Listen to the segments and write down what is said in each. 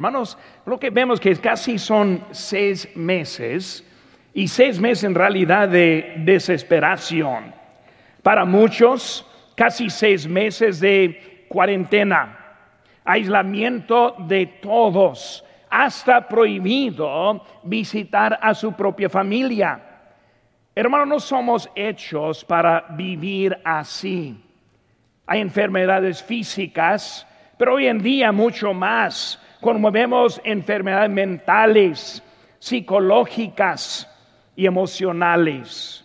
Hermanos, lo que vemos que casi son seis meses y seis meses en realidad de desesperación. Para muchos, casi seis meses de cuarentena, aislamiento de todos, hasta prohibido visitar a su propia familia. Hermanos, no somos hechos para vivir así. Hay enfermedades físicas, pero hoy en día mucho más como vemos enfermedades mentales, psicológicas y emocionales.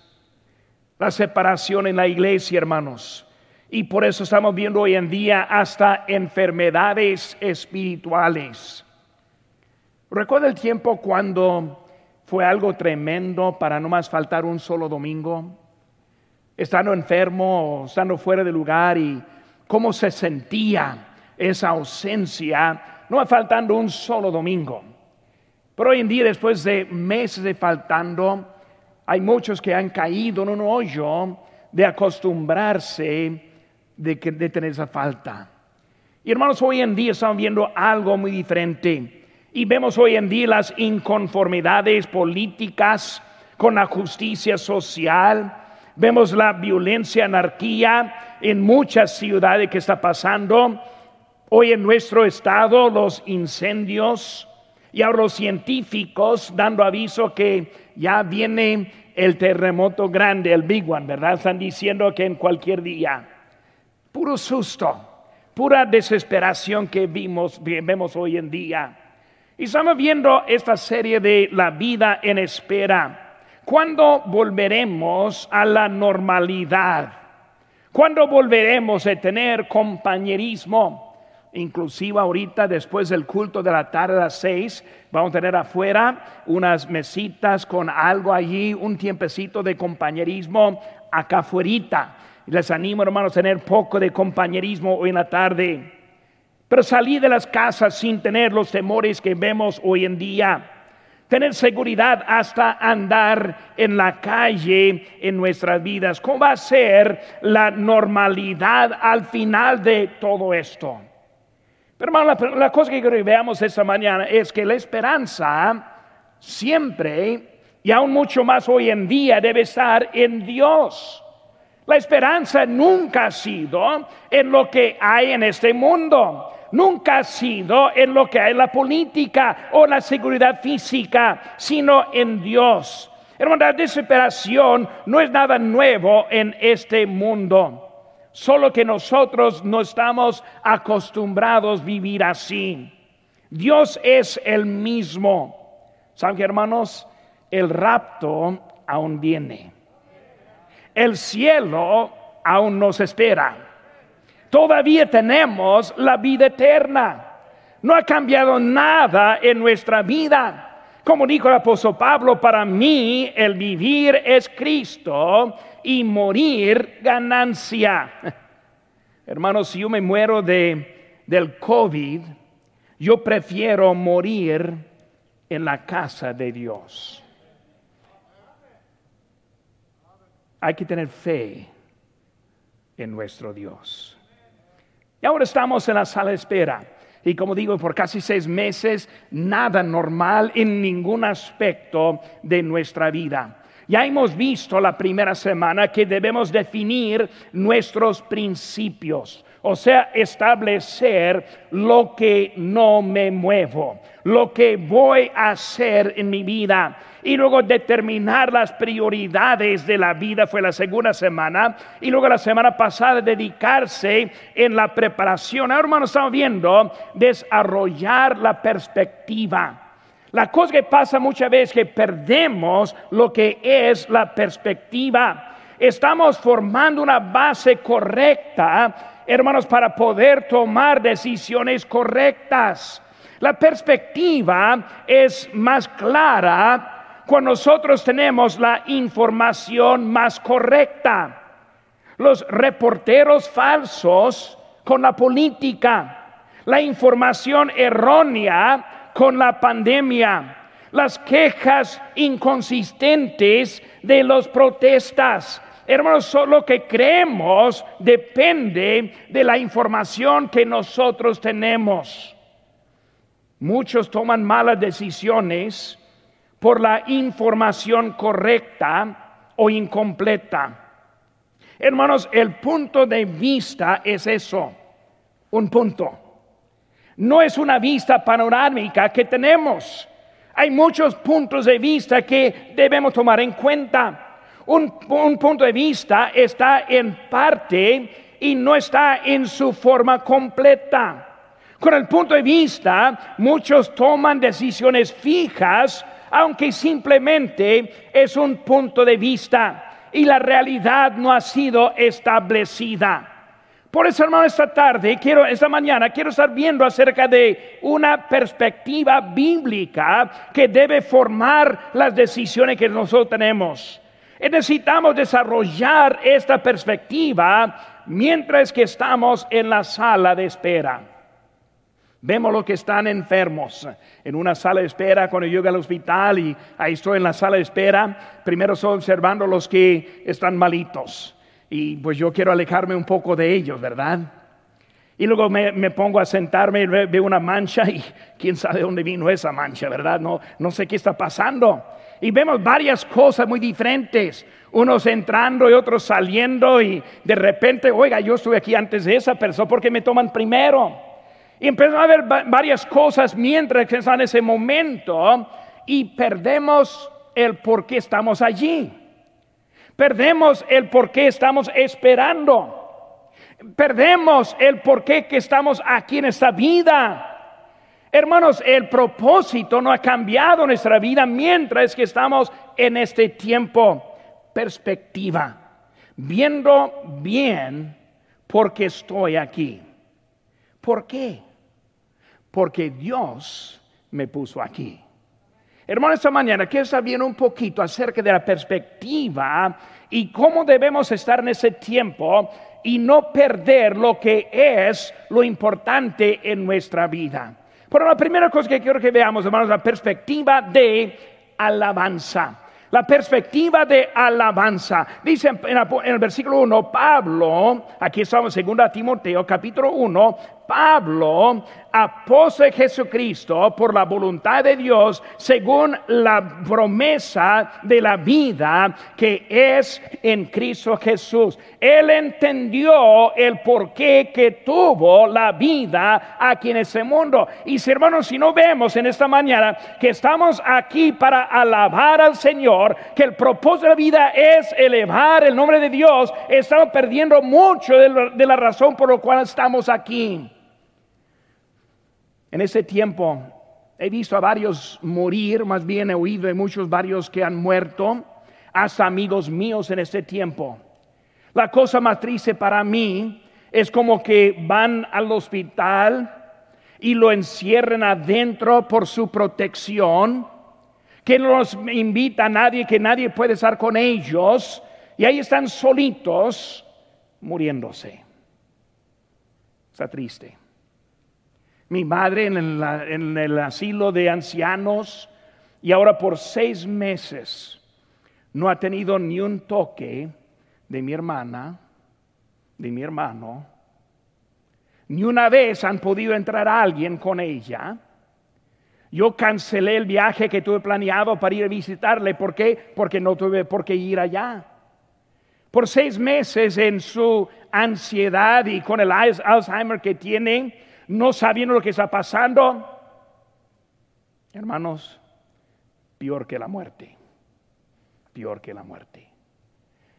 La separación en la iglesia, hermanos. Y por eso estamos viendo hoy en día hasta enfermedades espirituales. Recuerda el tiempo cuando fue algo tremendo para no más faltar un solo domingo, estando enfermo estando fuera de lugar y cómo se sentía esa ausencia no va faltando un solo domingo. Pero hoy en día, después de meses de faltando, hay muchos que han caído en un hoyo de acostumbrarse de, de tener esa falta. Y hermanos, hoy en día estamos viendo algo muy diferente. Y vemos hoy en día las inconformidades políticas con la justicia social. Vemos la violencia, anarquía en muchas ciudades que está pasando Hoy en nuestro estado los incendios y ahora los científicos dando aviso que ya viene el terremoto grande, el big one, ¿verdad? Están diciendo que en cualquier día. Puro susto, pura desesperación que vimos, vemos hoy en día. Y estamos viendo esta serie de la vida en espera. ¿Cuándo volveremos a la normalidad? ¿Cuándo volveremos a tener compañerismo? Inclusive ahorita después del culto de la tarde a las seis, vamos a tener afuera unas mesitas con algo allí, un tiempecito de compañerismo acá afuera. Les animo hermanos a tener poco de compañerismo hoy en la tarde. Pero salir de las casas sin tener los temores que vemos hoy en día. Tener seguridad hasta andar en la calle en nuestras vidas. ¿Cómo va a ser la normalidad al final de todo esto? Pero hermano, la, cosa que quiero que veamos esta mañana es que la esperanza siempre y aún mucho más hoy en día debe estar en Dios. La esperanza nunca ha sido en lo que hay en este mundo. Nunca ha sido en lo que hay en la política o la seguridad física, sino en Dios. Hermano, la desesperación no es nada nuevo en este mundo. Solo que nosotros no estamos acostumbrados a vivir así. Dios es el mismo. ¿Saben hermanos? El rapto aún viene. El cielo aún nos espera. Todavía tenemos la vida eterna. No ha cambiado nada en nuestra vida. Como dijo el apóstol Pablo, para mí el vivir es Cristo y morir ganancia. Hermanos, si yo me muero de, del COVID, yo prefiero morir en la casa de Dios. Hay que tener fe en nuestro Dios. Y ahora estamos en la sala de espera. Y como digo, por casi seis meses, nada normal en ningún aspecto de nuestra vida. Ya hemos visto la primera semana que debemos definir nuestros principios, o sea, establecer lo que no me muevo, lo que voy a hacer en mi vida y luego determinar las prioridades de la vida fue la segunda semana y luego la semana pasada dedicarse en la preparación. Ahora hermanos estamos viendo desarrollar la perspectiva. La cosa que pasa muchas veces es que perdemos lo que es la perspectiva. Estamos formando una base correcta, hermanos, para poder tomar decisiones correctas. La perspectiva es más clara cuando nosotros tenemos la información más correcta. Los reporteros falsos con la política, la información errónea con la pandemia, las quejas inconsistentes de los protestas. Hermanos, lo que creemos depende de la información que nosotros tenemos. Muchos toman malas decisiones por la información correcta o incompleta. Hermanos, el punto de vista es eso, un punto. No es una vista panorámica que tenemos. Hay muchos puntos de vista que debemos tomar en cuenta. Un, punto de vista está en parte y no está en su forma completa. Con el punto de vista, muchos toman decisiones fijas, aunque simplemente es un punto de vista y la realidad no ha sido establecida. Por eso, hermano, esta tarde, quiero, esta mañana, quiero estar viendo acerca de una perspectiva bíblica que debe formar las decisiones que nosotros tenemos. Necesitamos desarrollar esta perspectiva mientras que estamos en la sala de espera. Vemos los que están enfermos en una sala de espera cuando yo llego al hospital y ahí estoy en la sala de espera. Primero estoy observando los que están malitos y pues yo quiero alejarme un poco de ellos, ¿verdad? Y luego me, pongo a sentarme y veo una mancha y quién sabe dónde vino esa mancha, ¿verdad? No, no sé qué está pasando. Y vemos varias cosas muy diferentes, unos entrando y otros saliendo y de repente, oiga, yo estuve aquí antes de esa persona porque me toman primero. Y empezamos a ver varias cosas mientras que están en ese momento y perdemos el por qué estamos allí. Perdemos el por qué estamos esperando. Perdemos el por qué que estamos aquí en esta vida. Hermanos, el propósito no ha cambiado nuestra vida mientras que estamos en este tiempo. Perspectiva. Viendo bien por qué estoy aquí. ¿Por qué? Porque Dios me puso aquí. Hermano, esta mañana quiero saber un poquito acerca de la perspectiva y cómo debemos estar en ese tiempo y no perder lo que es lo importante en nuestra vida. Pero la primera cosa que quiero que veamos, hermanos, la perspectiva de alabanza. La perspectiva de alabanza. Dice en, el versículo 1, Pablo, aquí estamos en 2 Timoteo capítulo 1, Pablo, apóstol Jesucristo, por la voluntad de Dios, según la promesa de la vida que es en Cristo Jesús. Él entendió el porqué que tuvo la vida aquí en este mundo. Y si hermanos, si no vemos en esta mañana que estamos aquí para alabar al Señor, que el propósito de la vida es elevar el nombre de Dios, estamos perdiendo mucho de la razón por la cual estamos aquí. En ese tiempo he visto a varios morir, más bien he oído de muchos varios que han muerto, hasta amigos míos en ese tiempo. La cosa más triste para mí es como que van al hospital y lo encierran adentro por su protección, que no los invita a nadie, que nadie puede estar con ellos, y ahí están solitos muriéndose. Está triste. Mi madre en el, asilo de ancianos y ahora por seis meses no ha tenido ni un toque de mi hermana, de mi hermano. Ni una vez han podido entrar a alguien con ella. Yo cancelé el viaje que tuve planeado para ir a visitarle. ¿Por qué? Porque no tuve por qué ir allá. Por seis meses en su ansiedad y con el Alzheimer que tiene, no sabiendo lo que está pasando, hermanos, peor que la muerte, peor que la muerte.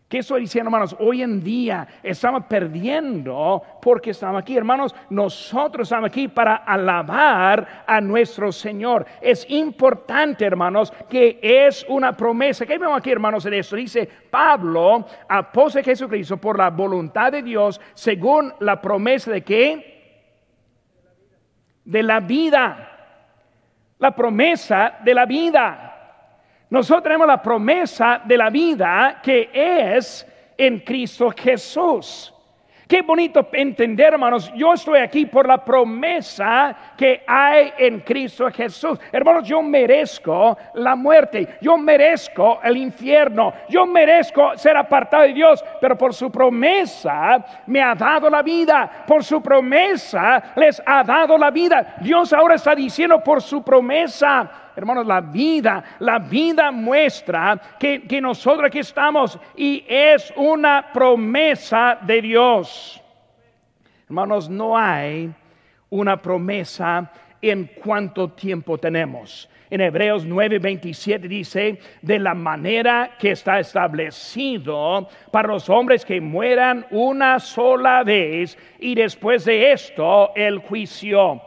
¿Qué estoy diciendo, hermanos? Hoy en día estamos perdiendo porque estamos aquí, hermanos. Nosotros estamos aquí para alabar a nuestro Señor. Es importante, hermanos, que es una promesa. ¿Qué vemos aquí, hermanos, en esto? Dice Pablo, apóstol Jesucristo, por la voluntad de Dios, según la promesa de que de la vida. La promesa de la vida. Nosotros tenemos la promesa de la vida que es en Cristo Jesús. Qué bonito entender, hermanos, yo estoy aquí por la promesa que hay en Cristo Jesús. Hermanos, yo merezco la muerte, yo merezco el infierno, yo merezco ser apartado de Dios, pero por su promesa me ha dado la vida, por su promesa les ha dado la vida. Dios ahora está diciendo por su promesa hermanos, la vida, la vida muestra que, que nosotros aquí estamos y es una promesa de Dios. Hermanos, no hay una promesa en cuánto tiempo tenemos. En Hebreos 9:27 dice, de la manera que está establecido para los hombres que mueran una sola vez y después de esto el juicio.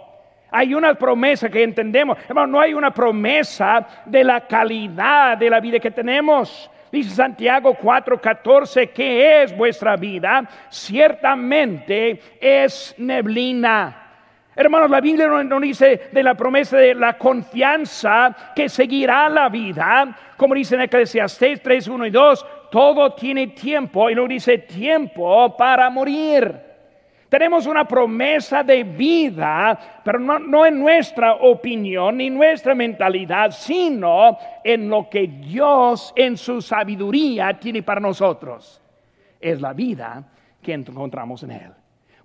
Hay una promesa que entendemos. Hermano, no hay una promesa de la calidad de la vida que tenemos. Dice Santiago 4:14, ¿qué es vuestra vida? Ciertamente es neblina. Hermanos, la Biblia no, dice de la promesa de la confianza que seguirá la vida, como dice en Eclesiastes 3, 1 y 2, todo tiene tiempo y no dice tiempo para morir. Tenemos una promesa de vida, pero no, en nuestra opinión ni nuestra mentalidad, sino en lo que Dios en su sabiduría tiene para nosotros. Es la vida que encontramos en Él.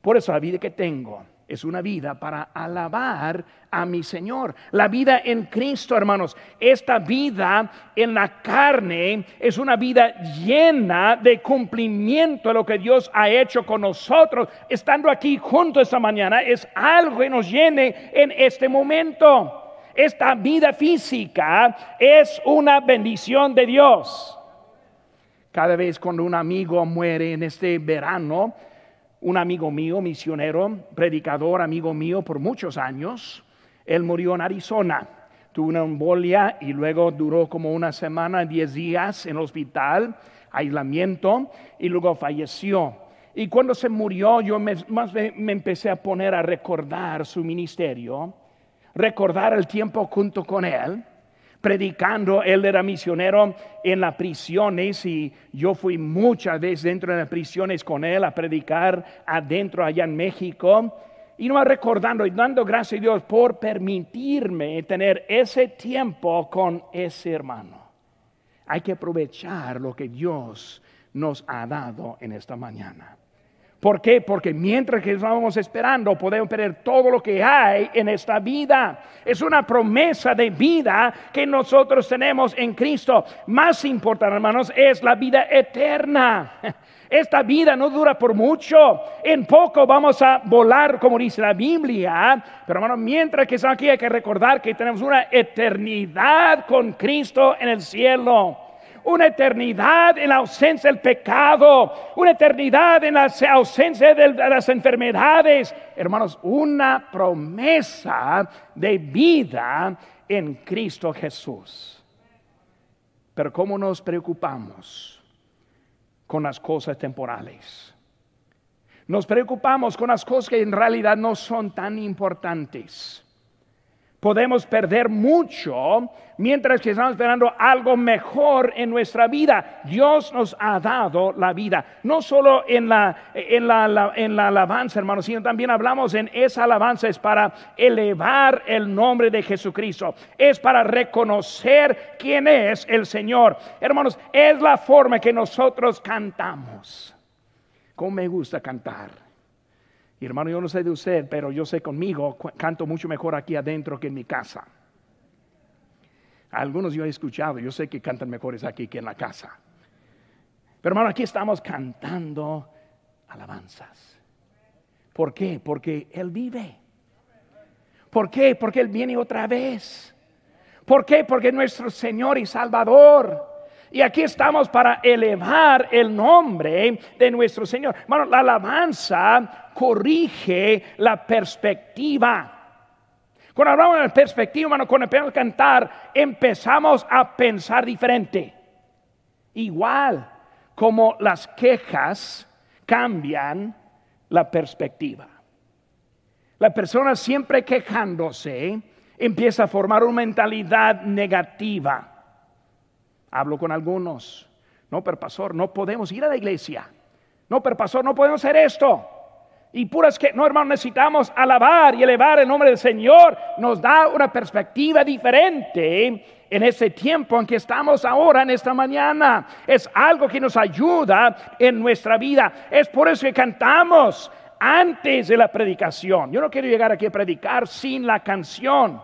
Por eso la vida que tengo es una vida para alabar a mi Señor. La vida en Cristo, hermanos. Esta vida en la carne es una vida llena de cumplimiento de lo que Dios ha hecho con nosotros. Estando aquí juntos esta mañana es algo que nos llene en este momento. Esta vida física es una bendición de Dios. Cada vez cuando un amigo muere en este verano, un amigo mío, misionero, predicador, amigo mío por muchos años. Él murió en Arizona. Tuvo una embolia y luego duró como una semana, diez días en el hospital, aislamiento, y luego falleció. Y cuando se murió, yo me, más me empecé a poner a recordar su ministerio, recordar el tiempo junto con él predicando, él era misionero en las prisiones y yo fui muchas veces dentro de las prisiones con él a predicar adentro allá en México. Y no recordando y dando gracias a Dios por permitirme tener ese tiempo con ese hermano. Hay que aprovechar lo que Dios nos ha dado en esta mañana. ¿Por qué? Porque mientras que estamos esperando podemos perder todo lo que hay en esta vida. Es una promesa de vida que nosotros tenemos en Cristo. Más importante, hermanos, es la vida eterna. Esta vida no dura por mucho. En poco vamos a volar, como dice la Biblia. Pero hermanos, mientras que estamos aquí hay que recordar que tenemos una eternidad con Cristo en el cielo una eternidad en la ausencia del pecado, una eternidad en la ausencia de las enfermedades. Hermanos, una promesa de vida en Cristo Jesús. Pero ¿cómo nos preocupamos con las cosas temporales? Nos preocupamos con las cosas que en realidad no son tan importantes podemos perder mucho mientras que estamos esperando algo mejor en nuestra vida. Dios nos ha dado la vida, no solo en la, en la, en la alabanza, hermanos, sino también hablamos en esa alabanza es para elevar el nombre de Jesucristo, es para reconocer quién es el Señor. Hermanos, es la forma que nosotros cantamos. ¿Cómo me gusta cantar? Hermano, yo no sé de usted, pero yo sé conmigo, canto mucho mejor aquí adentro que en mi casa. Algunos yo he escuchado, yo sé que cantan mejores aquí que en la casa. Pero hermano, aquí estamos cantando alabanzas. ¿Por qué? Porque Él vive. ¿Por qué? Porque Él viene otra vez. ¿Por qué? Porque nuestro Señor y Salvador. Y aquí estamos para elevar el nombre de nuestro Señor. Bueno, la alabanza corrige la perspectiva. Cuando hablamos de perspectiva, hermano, cuando empezamos a cantar, empezamos a pensar diferente. Igual como las quejas cambian la perspectiva. La persona siempre quejándose empieza a formar una mentalidad negativa. Hablo con algunos. No, pero pastor, no podemos ir a la iglesia. No, pero pastor, no podemos hacer esto. Y puras que, no hermano, necesitamos alabar y elevar el nombre del Señor. Nos da una perspectiva diferente en ese tiempo en que estamos ahora, en esta mañana. Es algo que nos ayuda en nuestra vida. Es por eso que cantamos antes de la predicación. Yo no quiero llegar aquí a predicar sin la canción.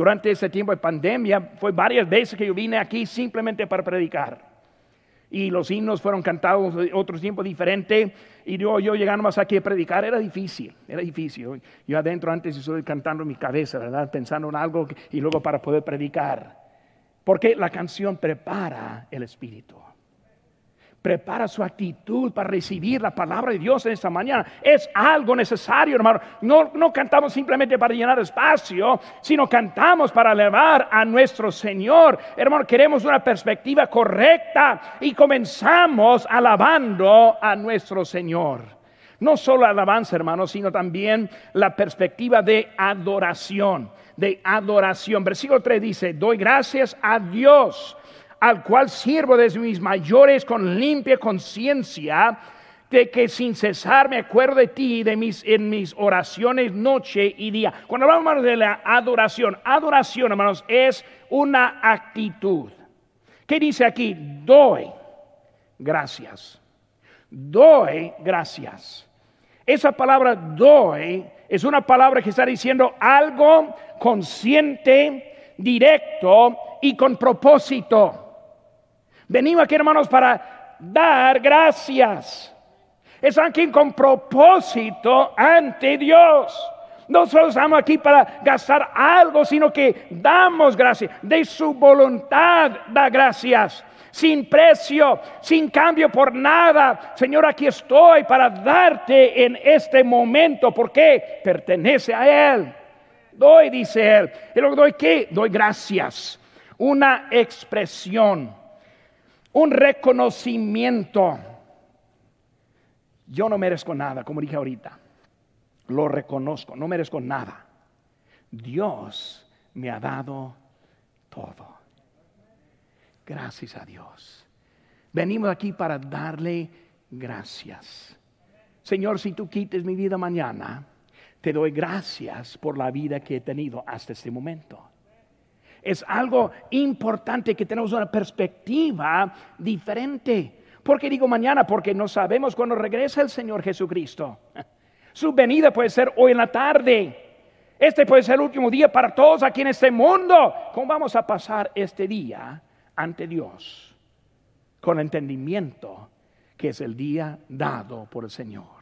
Durante este tiempo de pandemia fue varias veces que yo vine aquí simplemente para predicar y los himnos fueron cantados otro tiempo diferente y yo, yo llegando más aquí a predicar era difícil, era difícil. Yo adentro antes estoy cantando en mi cabeza, ¿verdad? Pensando en algo y luego para poder predicar. Porque la canción prepara el espíritu prepara su actitud para recibir la palabra de Dios en esta mañana. Es algo necesario, hermano. No, no cantamos simplemente para llenar espacio, sino cantamos para elevar a nuestro Señor. Hermano, queremos una perspectiva correcta y comenzamos alabando a nuestro Señor. No solo alabanza, hermano, sino también la perspectiva de adoración, de adoración. Versículo 3 dice, doy gracias a Dios al cual sirvo desde mis mayores con limpia conciencia, de que sin cesar me acuerdo de ti de mis, en mis oraciones noche y día. Cuando hablamos de la adoración, adoración, hermanos, es una actitud. ¿Qué dice aquí? Doy gracias. Doy gracias. Esa palabra doy es una palabra que está diciendo algo consciente, directo y con propósito. Venimos aquí, hermanos, para dar gracias. Es aquí con propósito ante Dios. No solo estamos aquí para gastar algo, sino que damos gracias. De su voluntad da gracias. Sin precio, sin cambio por nada. Señor, aquí estoy para darte en este momento. porque Pertenece a Él. Doy, dice Él. Y luego doy qué? Doy gracias. Una expresión un reconocimiento. Yo no merezco nada, como dije ahorita. Lo reconozco, no merezco nada. Dios me ha dado todo. Gracias a Dios. Venimos aquí para darle gracias. Señor, si tú quites mi vida mañana, te doy gracias por la vida que he tenido hasta este momento es algo importante que tenemos una perspectiva diferente. ¿Por qué digo mañana? Porque no sabemos cuándo regresa el Señor Jesucristo. Su venida puede ser hoy en la tarde. Este puede ser el último día para todos aquí en este mundo. ¿Cómo vamos a pasar este día ante Dios? Con entendimiento que es el día dado por el Señor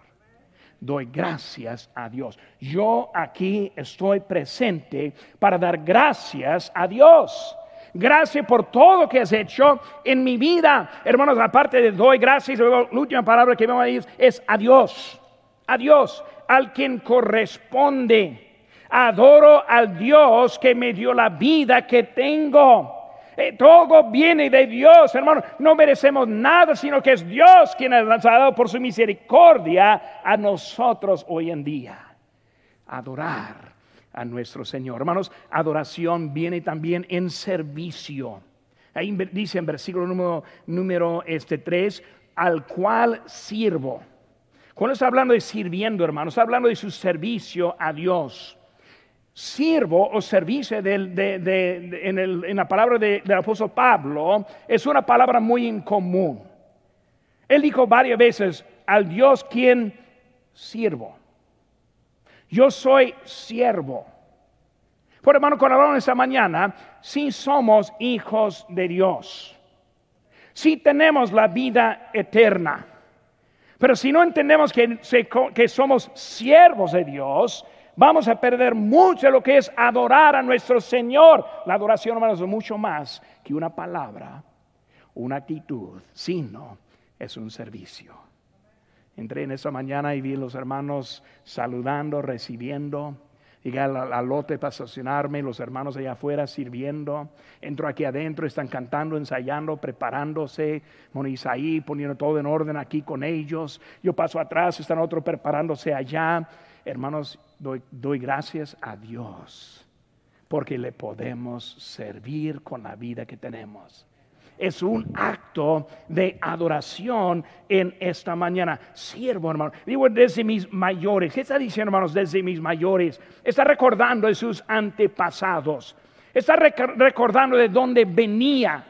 doy gracias a Dios. Yo aquí estoy presente para dar gracias a Dios. Gracias por todo que has hecho en mi vida. Hermanos, aparte de doy gracias, la última palabra que vamos a decir es adiós. Adiós al quien corresponde. Adoro al Dios que me dio la vida que tengo. Eh, todo viene de Dios, hermano. No merecemos nada, sino que es Dios quien ha dado por su misericordia a nosotros hoy en día. Adorar a nuestro Señor. Hermanos, adoración viene también en servicio. Ahí dice en versículo número, número este 3, al cual sirvo. Cuando está hablando de sirviendo, hermanos, está hablando de su servicio a Dios sirvo o servicio en, la palabra del apóstol Pablo es una palabra muy incomún. Él dijo varias veces, al Dios quien sirvo. Yo soy siervo. Por hermano, cuando hablamos esta mañana, si somos hijos de Dios, si tenemos la vida eterna, pero si no entendemos que somos siervos de Dios, vamos a perder mucho lo que es adorar a nuestro Señor. La adoración, hermanos, es mucho más que una palabra, una actitud, sino es un servicio. Entré en esa mañana y vi los hermanos saludando, recibiendo. Llegué al, lote para estacionarme, los hermanos allá afuera sirviendo. Entro aquí adentro, están cantando, ensayando, preparándose. Monisaí poniendo todo en orden aquí con ellos. Yo paso atrás, están otros preparándose allá. Hermanos, doy, gracias a Dios porque le podemos servir con la vida que tenemos. es un acto de adoración en esta mañana. Siervo, hermano. Digo, desde mis mayores. ¿Qué está diciendo, hermanos? Desde mis mayores. Está recordando de sus antepasados. Está recordando de dónde venía.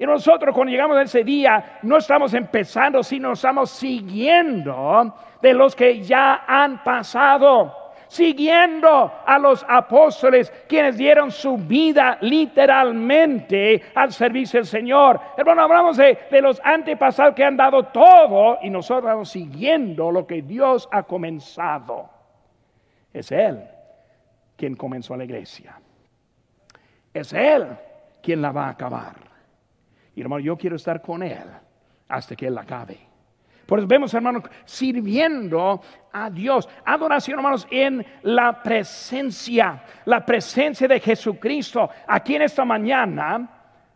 Y nosotros cuando llegamos a ese día no estamos empezando, sino estamos siguiendo de los que ya han pasado siguiendo a los apóstoles, quienes dieron su vida literalmente al servicio del Señor. Hermano, hablamos de, los antepasados que han dado todo y nosotros vamos siguiendo lo que Dios ha comenzado. Es Él quien comenzó la iglesia. Es Él quien la va a acabar. Hermano, yo quiero estar con Él hasta que Él acabe. Por eso vemos, hermanos, sirviendo a Dios. Adoración, hermanos, en la presencia, la presencia de Jesucristo. Aquí en esta mañana,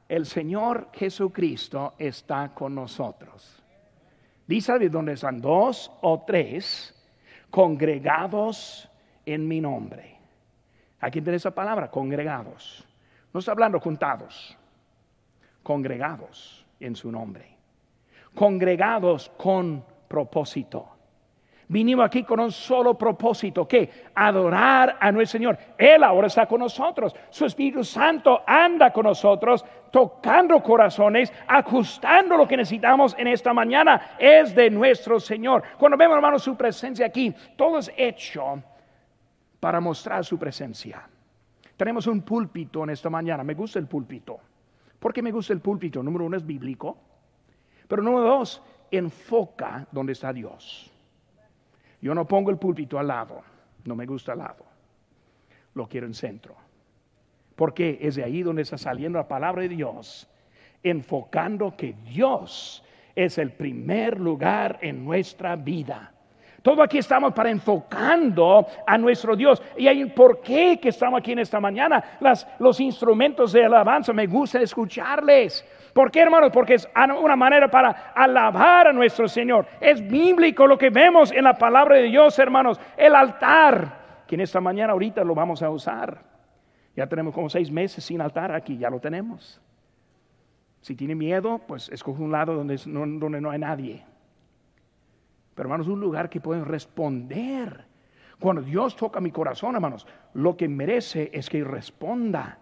el Señor Jesucristo está con nosotros. Dice de donde están dos o tres congregados en mi nombre. Aquí tiene esa palabra, congregados. No está hablando juntados, congregados en su nombre congregados con propósito. Vinimos aquí con un solo propósito, que adorar a nuestro Señor. Él ahora está con nosotros. Su Espíritu Santo anda con nosotros, tocando corazones, ajustando lo que necesitamos en esta mañana. Es de nuestro Señor. Cuando vemos, hermanos, su presencia aquí, todo es hecho para mostrar su presencia. Tenemos un púlpito en esta mañana. Me gusta el púlpito. ¿Por qué me gusta el púlpito? Número uno es bíblico. Pero número dos, enfoca donde está Dios. Yo no pongo el púlpito al lado, no me gusta al lado, lo quiero en centro. Porque es de ahí donde está saliendo la palabra de Dios, enfocando que Dios es el primer lugar en nuestra vida. Todo aquí estamos para enfocando a nuestro Dios. Y hay por qué que estamos aquí en esta mañana. Las, los instrumentos de alabanza me gusta escucharles. ¿Por qué, hermanos? Porque es una manera para alabar a nuestro Señor. Es bíblico lo que vemos en la palabra de Dios, hermanos. El altar, que en esta mañana ahorita lo vamos a usar. Ya tenemos como seis meses sin altar aquí, ya lo tenemos. Si tiene miedo, pues escoge un lado donde donde no hay nadie. Pero hermanos, un lugar que pueden responder. Cuando Dios toca mi corazón, hermanos, lo que merece es que responda.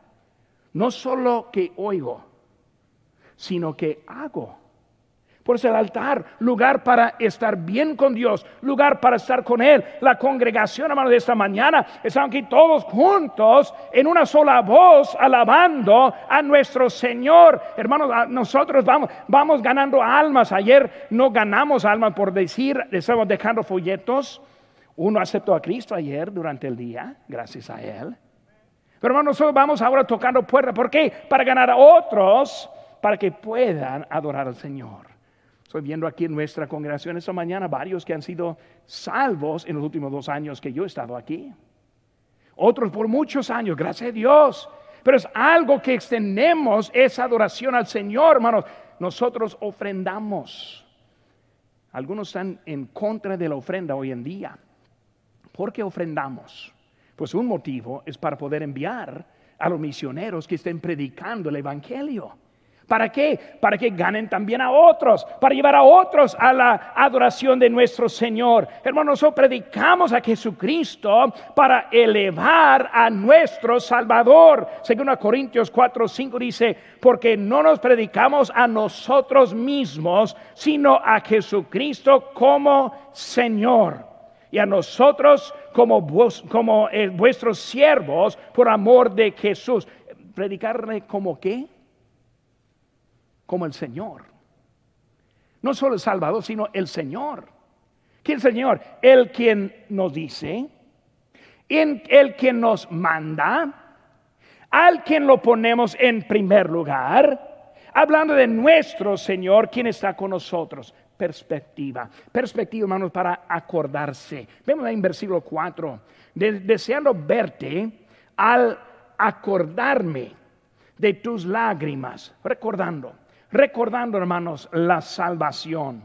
No solo que oigo, sino que hago. Por eso el altar, lugar para estar bien con Dios, lugar para estar con Él. La congregación, hermano, de esta mañana, están aquí todos juntos en una sola voz, alabando a nuestro Señor. Hermanos, nosotros vamos, vamos ganando almas. Ayer no ganamos almas por decir, estamos dejando folletos. Uno aceptó a Cristo ayer durante el día, gracias a Él. Pero hermanos, nosotros vamos ahora tocando puertas. ¿Por qué? Para ganar a otros, para que puedan adorar al Señor. Estoy viendo aquí en nuestra congregación esta mañana varios que han sido salvos en los últimos dos años que yo he estado aquí. Otros por muchos años, gracias a Dios. Pero es algo que extendemos esa adoración al Señor, hermanos. Nosotros ofrendamos. Algunos están en contra de la ofrenda hoy en día. ¿Por qué ofrendamos? Pues un motivo es para poder enviar a los misioneros que estén predicando el Evangelio. ¿Para qué? Para que ganen también a otros, para llevar a otros a la adoración de nuestro Señor. Hermanos, nosotros predicamos a Jesucristo para elevar a nuestro Salvador. Según a Corintios 4, 5 dice, porque no nos predicamos a nosotros mismos, sino a Jesucristo como Señor. Y a nosotros como, como eh, vuestros siervos por amor de Jesús. ¿Predicarle como qué? Como el Señor. No solo el Salvador, sino el Señor. ¿Quién es el Señor? El quien nos dice, el quien nos manda, al quien lo ponemos en primer lugar, hablando de nuestro Señor, quien está con nosotros. Perspectiva, perspectiva, hermanos, para acordarse. Vemos en versículo 4, deseando verte al acordarme de tus lágrimas, recordando recordando, hermanos, la salvación.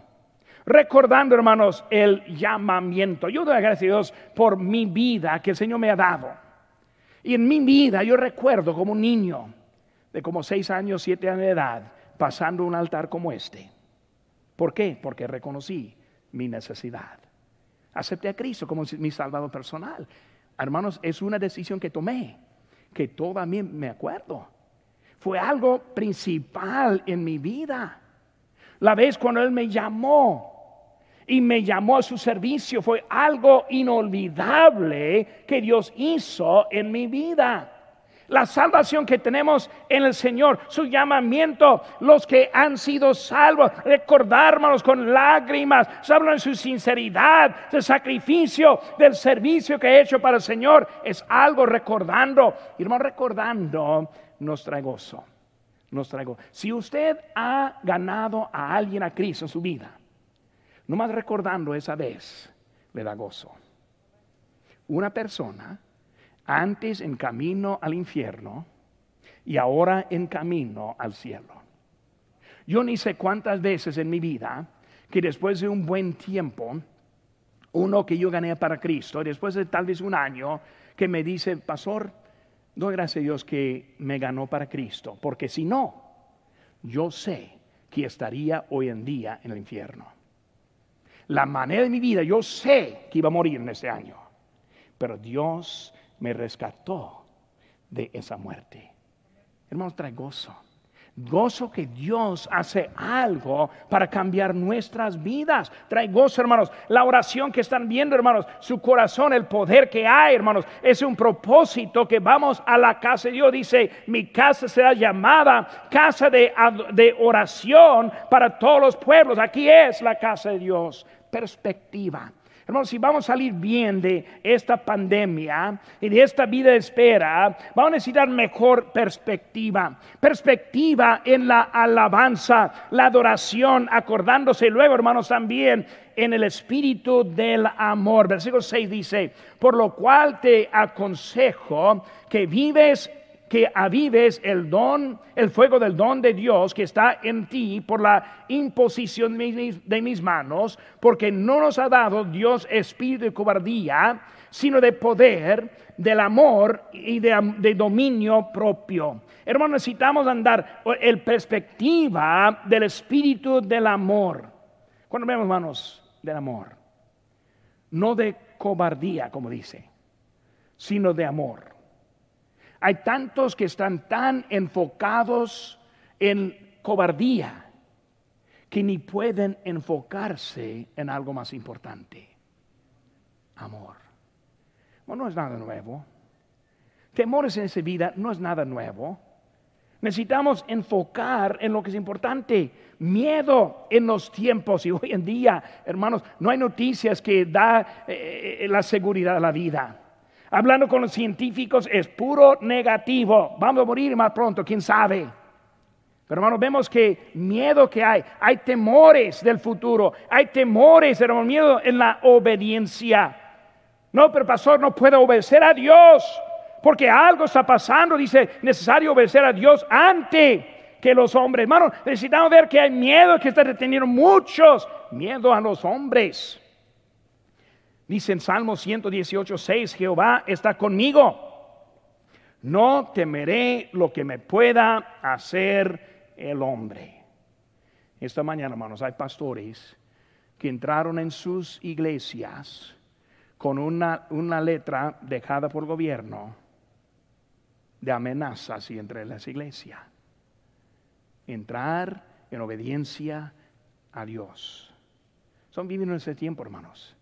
Recordando, hermanos, el llamamiento. Yo doy gracias a Dios por mi vida que el Señor me ha dado. Y en mi vida yo recuerdo como un niño de como seis años, siete años de edad, pasando un altar como este. ¿Por qué? Porque reconocí mi necesidad. Acepté a Cristo como mi salvador personal. Hermanos, es una decisión que tomé, que todavía me acuerdo. Fue algo principal en mi vida. La vez cuando Él me llamó y me llamó a su servicio fue algo inolvidable que Dios hizo en mi vida. La salvación que tenemos en el Señor, su llamamiento, los que han sido salvos, recordármelos con lágrimas, hablan su sinceridad, del sacrificio, del servicio que he hecho para el Señor, es algo recordando, irmão, recordando nos trae gozo, nos traigo. Si usted ha ganado a alguien a Cristo en su vida, nomás recordando esa vez, le da gozo. Una persona antes en camino al infierno y ahora en camino al cielo. Yo ni sé cuántas veces en mi vida que después de un buen tiempo, uno que yo gané para Cristo, después de tal vez un año, que me dice, pastor, doy gracias a Dios que me ganó para Cristo, porque si no, yo sé que estaría hoy en día en el infierno. La manera de mi vida, yo sé que iba a morir en este año, pero Dios me rescató de esa muerte. Hermanos, trae gozo. Gozo que Dios hace algo para cambiar nuestras vidas. Trae gozo, hermanos. La oración que están viendo, hermanos, su corazón, el poder que hay, hermanos, es un propósito que vamos a la casa de Dios. Dice, mi casa será llamada casa de, de oración para todos los pueblos. Aquí es la casa de Dios. Perspectiva. Hermanos, si vamos a salir bien de esta pandemia y de esta vida de espera, vamos a necesitar mejor perspectiva. Perspectiva en la alabanza, la adoración, acordándose luego, hermanos, también en el espíritu del amor. Versículo 6 dice, por lo cual te aconsejo que vives que avives el don, el fuego del don de Dios que está en ti por la imposición de mis manos, porque no nos ha dado Dios espíritu de cobardía, sino de poder, del amor y de, dominio propio. Hermanos, necesitamos andar en perspectiva del espíritu del amor. Cuando vemos, hermanos, del amor, no de cobardía, como dice, sino de amor. Hay tantos que están tan enfocados en cobardía que ni pueden enfocarse en algo más importante. Amor. Bueno, no es nada nuevo. Temores en esa vida no es nada nuevo. Necesitamos enfocar en lo que es importante. Miedo en los tiempos y hoy en día, hermanos, no hay noticias que da eh, eh, la seguridad a la vida. Hablando con los científicos es puro negativo. Vamos a morir más pronto, quién sabe. Pero hermanos, vemos que miedo que hay, hay temores del futuro, hay temores, hermano, miedo en la obediencia. No, pero pastor, no puede obedecer a Dios porque algo está pasando. Dice, necesario obedecer a Dios antes que los hombres. Hermano, necesitamos ver que hay miedo que está deteniendo muchos, miedo a los hombres. Dice en Salmo 118, 6, Jehová está conmigo. No temeré lo que me pueda hacer el hombre. Esta mañana, hermanos, hay pastores que entraron en sus iglesias con una, una letra dejada por gobierno de amenazas y entre las iglesias. Entrar en obediencia a Dios. Son viviendo en ese tiempo, hermanos.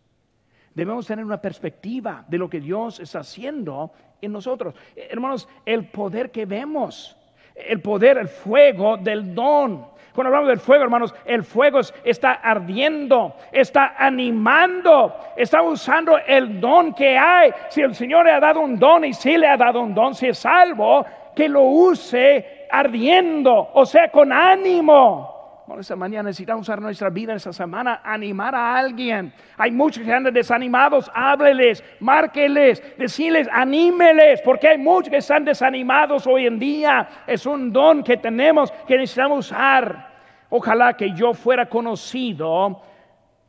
Debemos tener una perspectiva de lo que Dios está haciendo en nosotros. Hermanos, el poder que vemos, el poder, el fuego del don. Cuando hablamos del fuego, hermanos, el fuego está ardiendo, está animando, está usando el don que hay. Si el Señor le ha dado un don y si le ha dado un don, si es salvo, que lo use ardiendo, o sea, con ánimo. Bueno, esta mañana necesitamos usar nuestra vida esta semana, animar a alguien. Hay muchos que andan desanimados, hábleles, márqueles, decirles, anímeles, porque hay muchos que están desanimados hoy en día. Es un don que tenemos que necesitamos usar. Ojalá que yo fuera conocido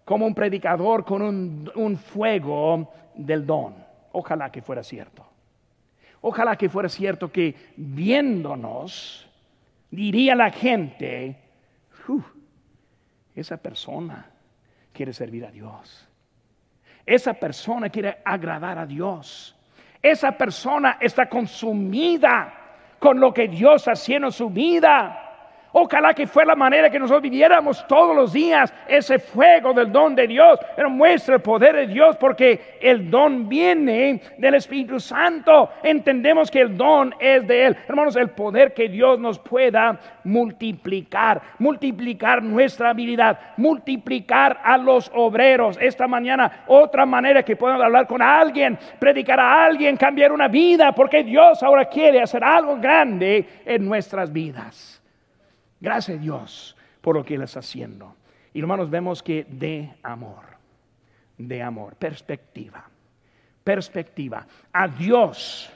como un predicador con un, un fuego del don. Ojalá que fuera cierto. Ojalá que fuera cierto que viéndonos diría la gente, esa persona quiere servir a Dios. Esa persona quiere agradar a Dios. Esa persona está consumida con lo que Dios haciendo en su vida. Ojalá que fue la manera que nosotros viviéramos todos los días ese fuego del don de Dios, pero muestra el poder de Dios porque el don viene del Espíritu Santo. Entendemos que el don es de Él. Hermanos, el poder que Dios nos pueda multiplicar, multiplicar nuestra habilidad, multiplicar a los obreros. Esta mañana, otra manera que podemos hablar con alguien, predicar a alguien, cambiar una vida, porque Dios ahora quiere hacer algo grande en nuestras vidas. Gracias a Dios por lo que Él está haciendo. Y hermanos, vemos que de amor, de amor, perspectiva, perspectiva a Dios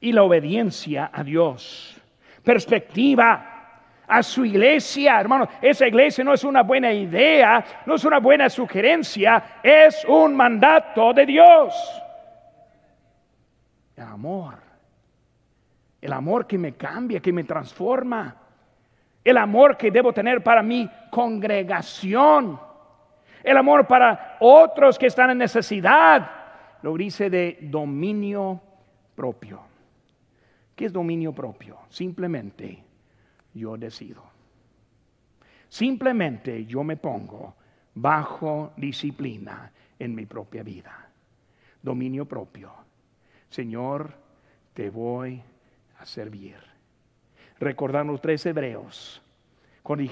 y la obediencia a Dios, perspectiva a su iglesia, hermano, esa iglesia no es una buena idea, no es una buena sugerencia, es un mandato de Dios. El amor, el amor que me cambia, que me transforma el amor que debo tener para mi congregación, el amor para otros que están en necesidad, lo dice de dominio propio. ¿Qué es dominio propio? Simplemente yo decido. Simplemente yo me pongo bajo disciplina en mi propia vida. Dominio propio. Señor, te voy a servir recordando los tres hebreos. Cuando,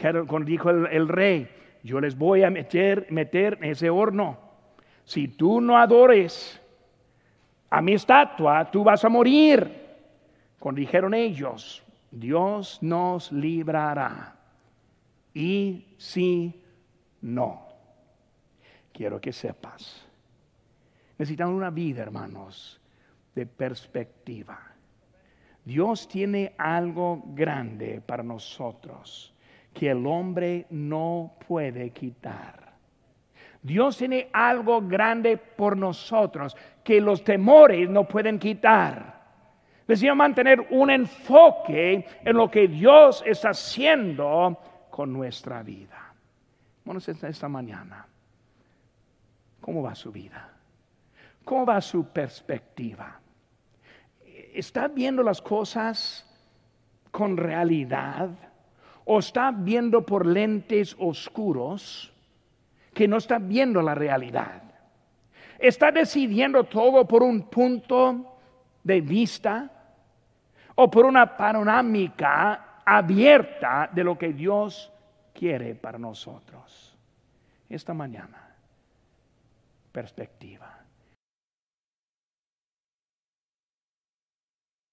dijo el, rey, yo les voy a meter, meter en ese horno. Si tú no adores a mi estatua, tú vas a morir. Cuando dijeron ellos, Dios nos librará. Y si no, quiero que sepas, necesitamos una vida, hermanos, de perspectiva. Dios tiene algo grande para nosotros que el hombre no puede quitar. Dios tiene algo grande por nosotros que los temores no pueden quitar. Necesitamos mantener un enfoque en lo que Dios está haciendo con nuestra vida. Bueno, esta mañana, ¿cómo va su vida? ¿Cómo va su perspectiva? ¿Está viendo las cosas con realidad o está viendo por lentes oscuros que no está viendo la realidad? ¿Está decidiendo todo por un punto de vista o por una panorámica abierta de lo que Dios quiere para nosotros? Esta mañana, perspectiva